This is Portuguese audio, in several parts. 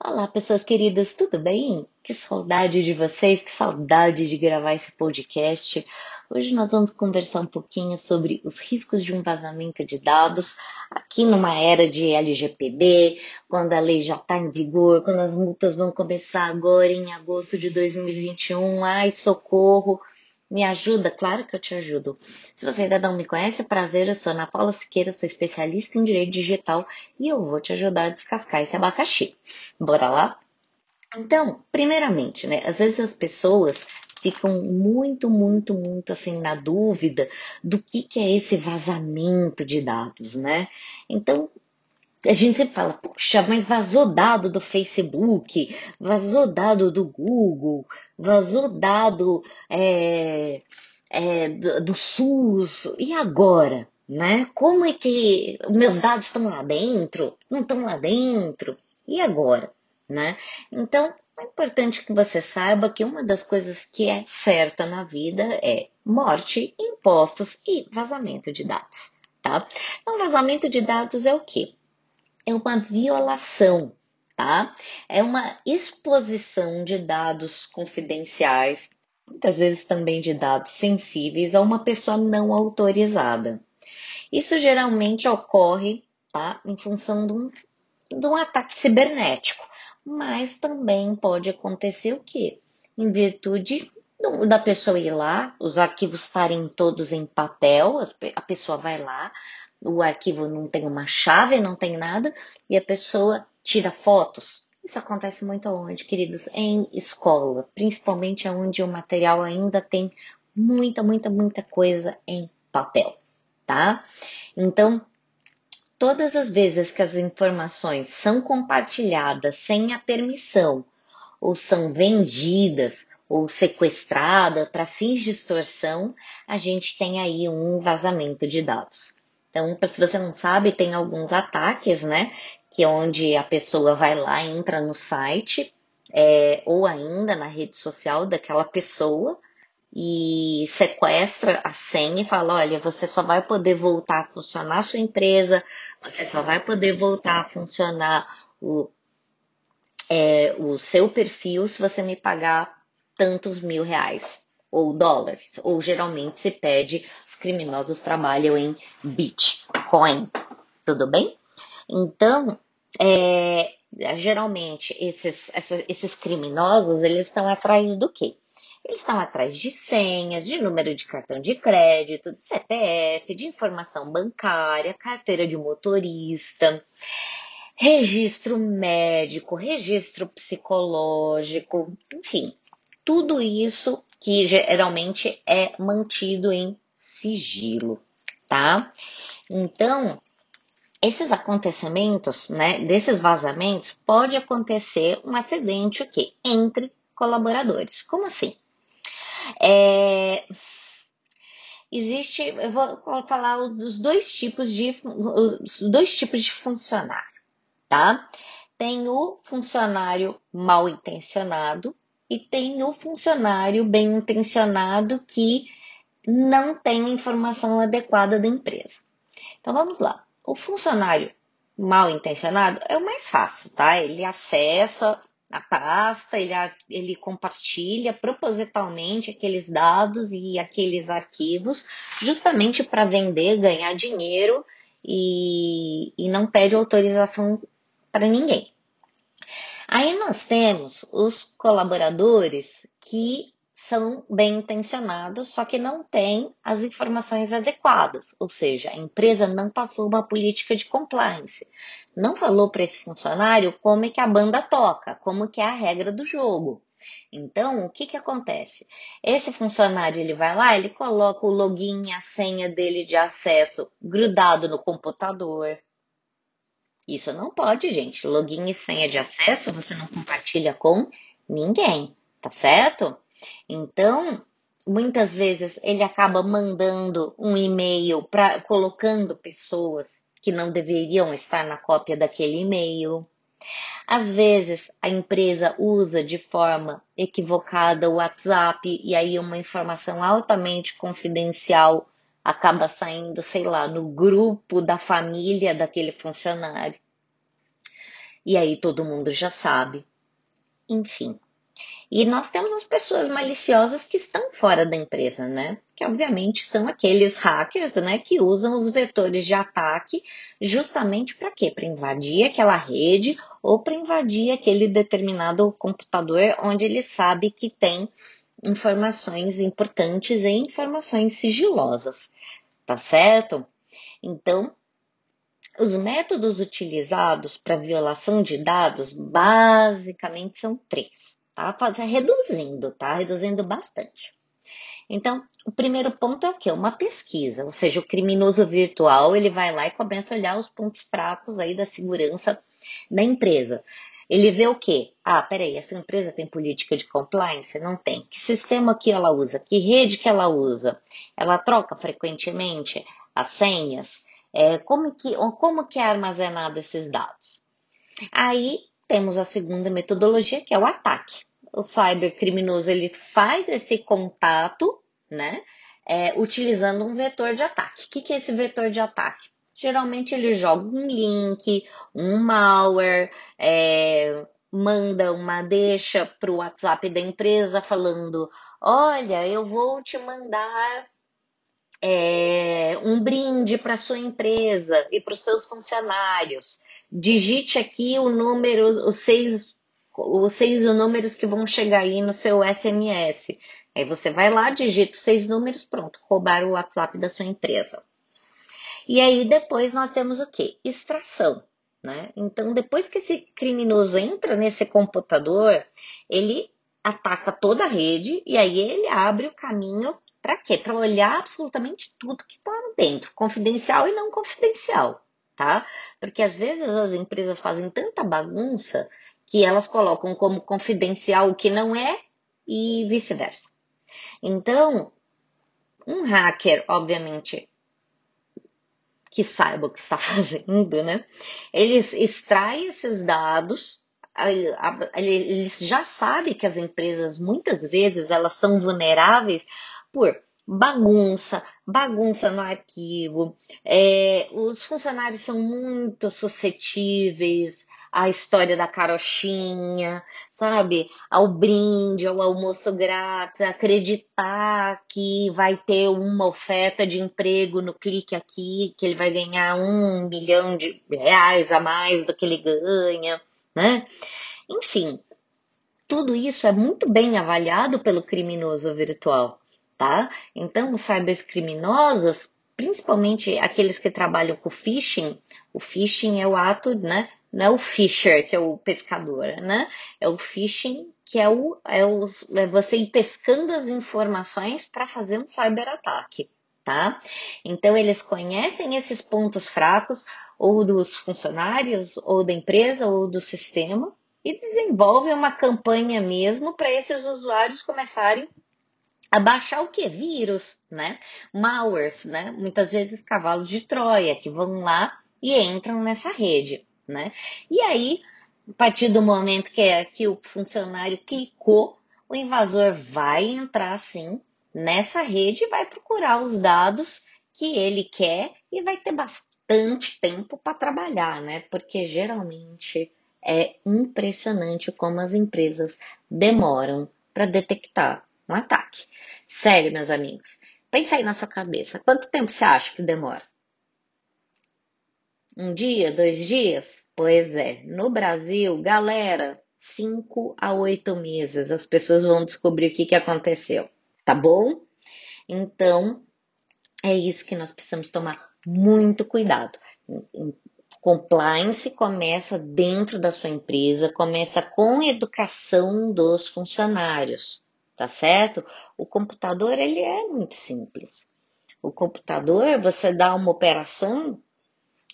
Olá, pessoas queridas, tudo bem? Que saudade de vocês, que saudade de gravar esse podcast. Hoje nós vamos conversar um pouquinho sobre os riscos de um vazamento de dados aqui numa era de LGPD, quando a lei já está em vigor, quando as multas vão começar agora em agosto de 2021. Ai, socorro! Me ajuda? Claro que eu te ajudo. Se você ainda não me conhece, é prazer, eu sou Ana Paula Siqueira, sou especialista em direito digital e eu vou te ajudar a descascar esse abacaxi. Bora lá? Então, primeiramente, né, às vezes as pessoas ficam muito, muito, muito assim na dúvida do que, que é esse vazamento de dados, né? Então, a gente sempre fala, puxa, mas vazou dado do Facebook, vazou dado do Google, vazou dado é, é, do, do SUS, e agora? Né? Como é que meus dados estão lá dentro? Não estão lá dentro? E agora? Né? Então, é importante que você saiba que uma das coisas que é certa na vida é morte, impostos e vazamento de dados. Tá? Então, vazamento de dados é o quê? É uma violação, tá? É uma exposição de dados confidenciais, muitas vezes também de dados sensíveis, a uma pessoa não autorizada. Isso geralmente ocorre, tá? Em função de um, de um ataque cibernético, mas também pode acontecer o quê? Em virtude da pessoa ir lá, os arquivos estarem todos em papel, a pessoa vai lá, o arquivo não tem uma chave, não tem nada, e a pessoa tira fotos. Isso acontece muito onde, queridos? Em escola, principalmente onde o material ainda tem muita, muita, muita coisa em papel, tá? Então, todas as vezes que as informações são compartilhadas sem a permissão, ou são vendidas, ou sequestradas para fins de extorsão, a gente tem aí um vazamento de dados. Então, se você não sabe, tem alguns ataques, né? Que é onde a pessoa vai lá, entra no site, é, ou ainda na rede social daquela pessoa e sequestra a senha e fala: olha, você só vai poder voltar a funcionar a sua empresa, você só vai poder voltar a funcionar o, é, o seu perfil se você me pagar tantos mil reais ou dólares, ou geralmente se pede, criminosos trabalham em Bitcoin, tudo bem? Então, é, geralmente esses, esses, criminosos eles estão atrás do quê? Eles estão atrás de senhas, de número de cartão de crédito, de CPF, de informação bancária, carteira de motorista, registro médico, registro psicológico, enfim, tudo isso que geralmente é mantido em sigilo, tá? Então, esses acontecimentos, né, desses vazamentos, pode acontecer um acidente o quê? Entre colaboradores. Como assim? É, existe, eu vou falar dos dois tipos de os dois tipos de funcionário, tá? Tem o funcionário mal intencionado e tem o funcionário bem intencionado que não tem informação adequada da empresa. Então vamos lá. O funcionário mal intencionado é o mais fácil, tá? Ele acessa a pasta, ele, ele compartilha propositalmente aqueles dados e aqueles arquivos, justamente para vender, ganhar dinheiro e, e não pede autorização para ninguém. Aí nós temos os colaboradores que são bem intencionados, só que não têm as informações adequadas, ou seja, a empresa não passou uma política de compliance, não falou para esse funcionário como é que a banda toca, como que é a regra do jogo. Então, o que que acontece? Esse funcionário ele vai lá, ele coloca o login e a senha dele de acesso grudado no computador, isso não pode, gente. Login e senha de acesso você não compartilha com ninguém, tá certo? Então, muitas vezes ele acaba mandando um e-mail para colocando pessoas que não deveriam estar na cópia daquele e-mail. Às vezes a empresa usa de forma equivocada o WhatsApp e aí uma informação altamente confidencial acaba saindo, sei lá, no grupo da família daquele funcionário. e aí todo mundo já sabe. Enfim. E nós temos as pessoas maliciosas que estão fora da empresa, né? Que obviamente são aqueles hackers, né, que usam os vetores de ataque justamente para quê? Para invadir aquela rede ou para invadir aquele determinado computador onde ele sabe que tem informações importantes e informações sigilosas, tá certo? Então, os métodos utilizados para violação de dados basicamente são três, tá? Reduzindo, tá? Reduzindo bastante. Então, o primeiro ponto é o quê? Uma pesquisa, ou seja, o criminoso virtual ele vai lá e começa a olhar os pontos fracos aí da segurança da empresa. Ele vê o quê? Ah, peraí, essa empresa tem política de compliance? Não tem. Que sistema que ela usa? Que rede que ela usa? Ela troca frequentemente as senhas? É, como, que, como que é armazenado esses dados? Aí temos a segunda metodologia, que é o ataque. O cybercriminoso ele faz esse contato, né? É, utilizando um vetor de ataque. O que, que é esse vetor de ataque? geralmente ele joga um link, um malware, é, manda uma deixa para o WhatsApp da empresa falando: olha, eu vou te mandar é, um brinde para sua empresa e para os seus funcionários. Digite aqui o número, os seis, os seis números que vão chegar aí no seu SMS. Aí você vai lá, digita os seis números, pronto, roubar o WhatsApp da sua empresa. E aí depois nós temos o que? Extração. Né? Então, depois que esse criminoso entra nesse computador, ele ataca toda a rede e aí ele abre o caminho para quê? Para olhar absolutamente tudo que está dentro, confidencial e não confidencial, tá? Porque às vezes as empresas fazem tanta bagunça que elas colocam como confidencial o que não é e vice-versa. Então, um hacker, obviamente, que saiba o que está fazendo, né? Eles extraem esses dados, eles já sabem que as empresas muitas vezes elas são vulneráveis por bagunça, bagunça no arquivo, é, os funcionários são muito suscetíveis a história da carochinha, sabe? Ao brinde, ao almoço grátis, acreditar que vai ter uma oferta de emprego no clique aqui, que ele vai ganhar um milhão de reais a mais do que ele ganha, né? Enfim, tudo isso é muito bem avaliado pelo criminoso virtual, tá? Então, os cybercriminosos, principalmente aqueles que trabalham com phishing, o phishing é o ato, né, não é o fisher, que é o pescador, né? É o fishing, que é, o, é, os, é você ir pescando as informações para fazer um cyberataque, tá? Então, eles conhecem esses pontos fracos, ou dos funcionários, ou da empresa, ou do sistema, e desenvolvem uma campanha mesmo para esses usuários começarem a baixar o que? Vírus, né? Malwares, né? Muitas vezes cavalos de Troia, que vão lá e entram nessa rede né? E aí, a partir do momento que, é, que o funcionário clicou, o invasor vai entrar sim nessa rede e vai procurar os dados que ele quer e vai ter bastante tempo para trabalhar, né? Porque geralmente é impressionante como as empresas demoram para detectar um ataque. Sério, meus amigos. Pensa aí na sua cabeça. Quanto tempo você acha que demora? Um dia, dois dias? Pois é, no Brasil, galera, cinco a oito meses as pessoas vão descobrir o que, que aconteceu, tá bom? Então, é isso que nós precisamos tomar muito cuidado. Compliance começa dentro da sua empresa, começa com educação dos funcionários, tá certo? O computador ele é muito simples. O computador, você dá uma operação,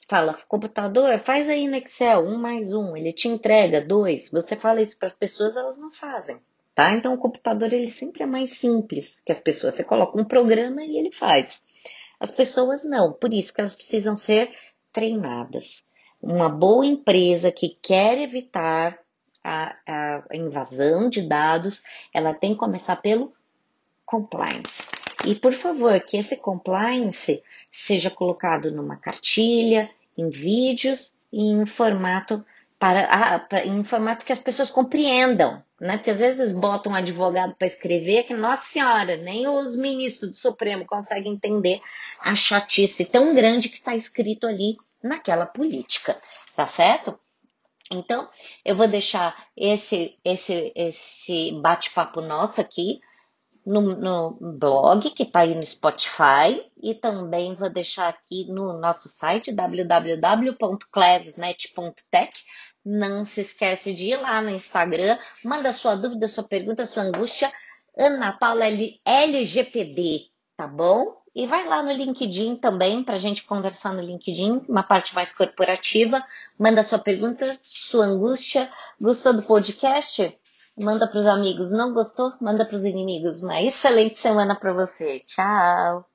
fala, computador, faz aí no Excel, um mais um, ele te entrega dois. Você fala isso para as pessoas, elas não fazem, tá? Então o computador ele sempre é mais simples que as pessoas. Você coloca um programa e ele faz. As pessoas não, por isso que elas precisam ser treinadas. Uma boa empresa que quer evitar a, a invasão de dados, ela tem que começar pelo compliance. E por favor, que esse compliance seja colocado numa cartilha, em vídeos e em formato para, em formato que as pessoas compreendam, né? Porque às vezes botam um advogado para escrever que, nossa senhora, nem os ministros do Supremo conseguem entender a chatice tão grande que está escrito ali naquela política, tá certo? Então, eu vou deixar esse, esse, esse bate-papo nosso aqui no, no blog, que está aí no Spotify, e também vou deixar aqui no nosso site www.classnet.tech. Não se esquece de ir lá no Instagram, manda sua dúvida, sua pergunta, sua angústia, Ana Paula LGPD, tá bom? E vai lá no LinkedIn também, para a gente conversar no LinkedIn, uma parte mais corporativa. Manda sua pergunta, sua angústia. Gostou do podcast? Manda para os amigos. Não gostou? Manda para os inimigos. Uma excelente semana para você. Tchau!